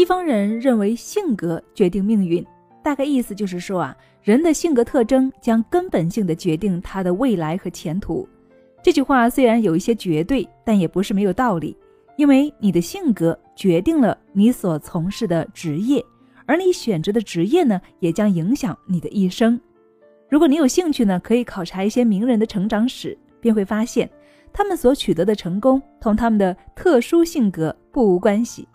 西方人认为性格决定命运，大概意思就是说啊，人的性格特征将根本性的决定他的未来和前途。这句话虽然有一些绝对，但也不是没有道理。因为你的性格决定了你所从事的职业，而你选择的职业呢，也将影响你的一生。如果你有兴趣呢，可以考察一些名人的成长史，便会发现他们所取得的成功同他们的特殊性格不无关系。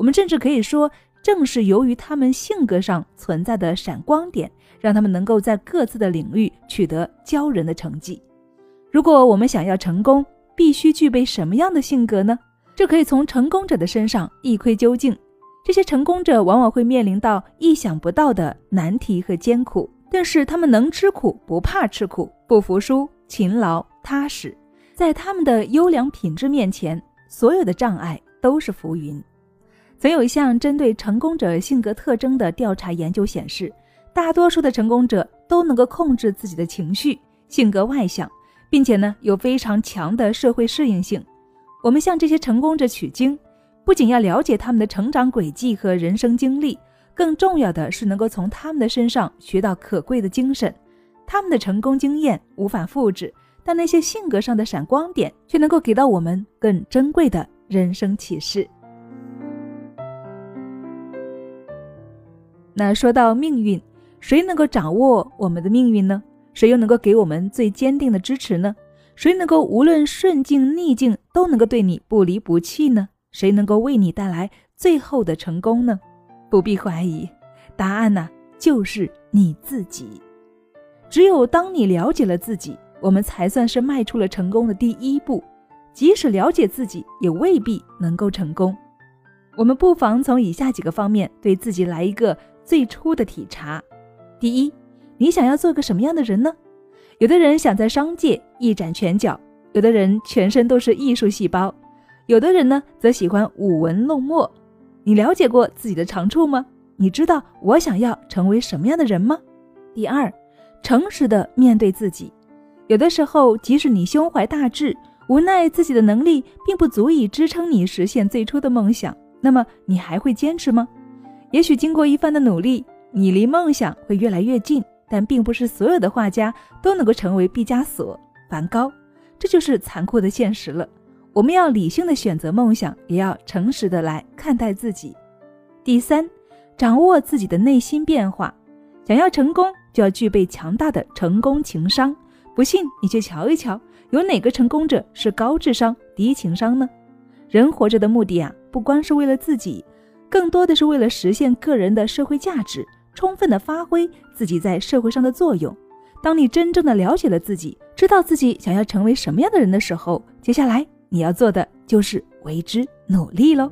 我们甚至可以说，正是由于他们性格上存在的闪光点，让他们能够在各自的领域取得骄人的成绩。如果我们想要成功，必须具备什么样的性格呢？这可以从成功者的身上一窥究竟。这些成功者往往会面临到意想不到的难题和艰苦，但是他们能吃苦，不怕吃苦，不服输，勤劳踏实。在他们的优良品质面前，所有的障碍都是浮云。曾有一项针对成功者性格特征的调查研究显示，大多数的成功者都能够控制自己的情绪，性格外向，并且呢有非常强的社会适应性。我们向这些成功者取经，不仅要了解他们的成长轨迹和人生经历，更重要的是能够从他们的身上学到可贵的精神。他们的成功经验无法复制，但那些性格上的闪光点却能够给到我们更珍贵的人生启示。那说到命运，谁能够掌握我们的命运呢？谁又能够给我们最坚定的支持呢？谁能够无论顺境逆境都能够对你不离不弃呢？谁能够为你带来最后的成功呢？不必怀疑，答案呢就是你自己。只有当你了解了自己，我们才算是迈出了成功的第一步。即使了解自己，也未必能够成功。我们不妨从以下几个方面对自己来一个最初的体察：第一，你想要做个什么样的人呢？有的人想在商界一展拳脚，有的人全身都是艺术细胞，有的人呢则喜欢舞文弄墨。你了解过自己的长处吗？你知道我想要成为什么样的人吗？第二，诚实的面对自己。有的时候，即使你胸怀大志，无奈自己的能力并不足以支撑你实现最初的梦想，那么你还会坚持吗？也许经过一番的努力，你离梦想会越来越近。但并不是所有的画家都能够成为毕加索、梵高，这就是残酷的现实了。我们要理性的选择梦想，也要诚实的来看待自己。第三，掌握自己的内心变化。想要成功，就要具备强大的成功情商。不信，你去瞧一瞧，有哪个成功者是高智商低情商呢？人活着的目的啊，不光是为了自己，更多的是为了实现个人的社会价值。充分的发挥自己在社会上的作用。当你真正的了解了自己，知道自己想要成为什么样的人的时候，接下来你要做的就是为之努力喽。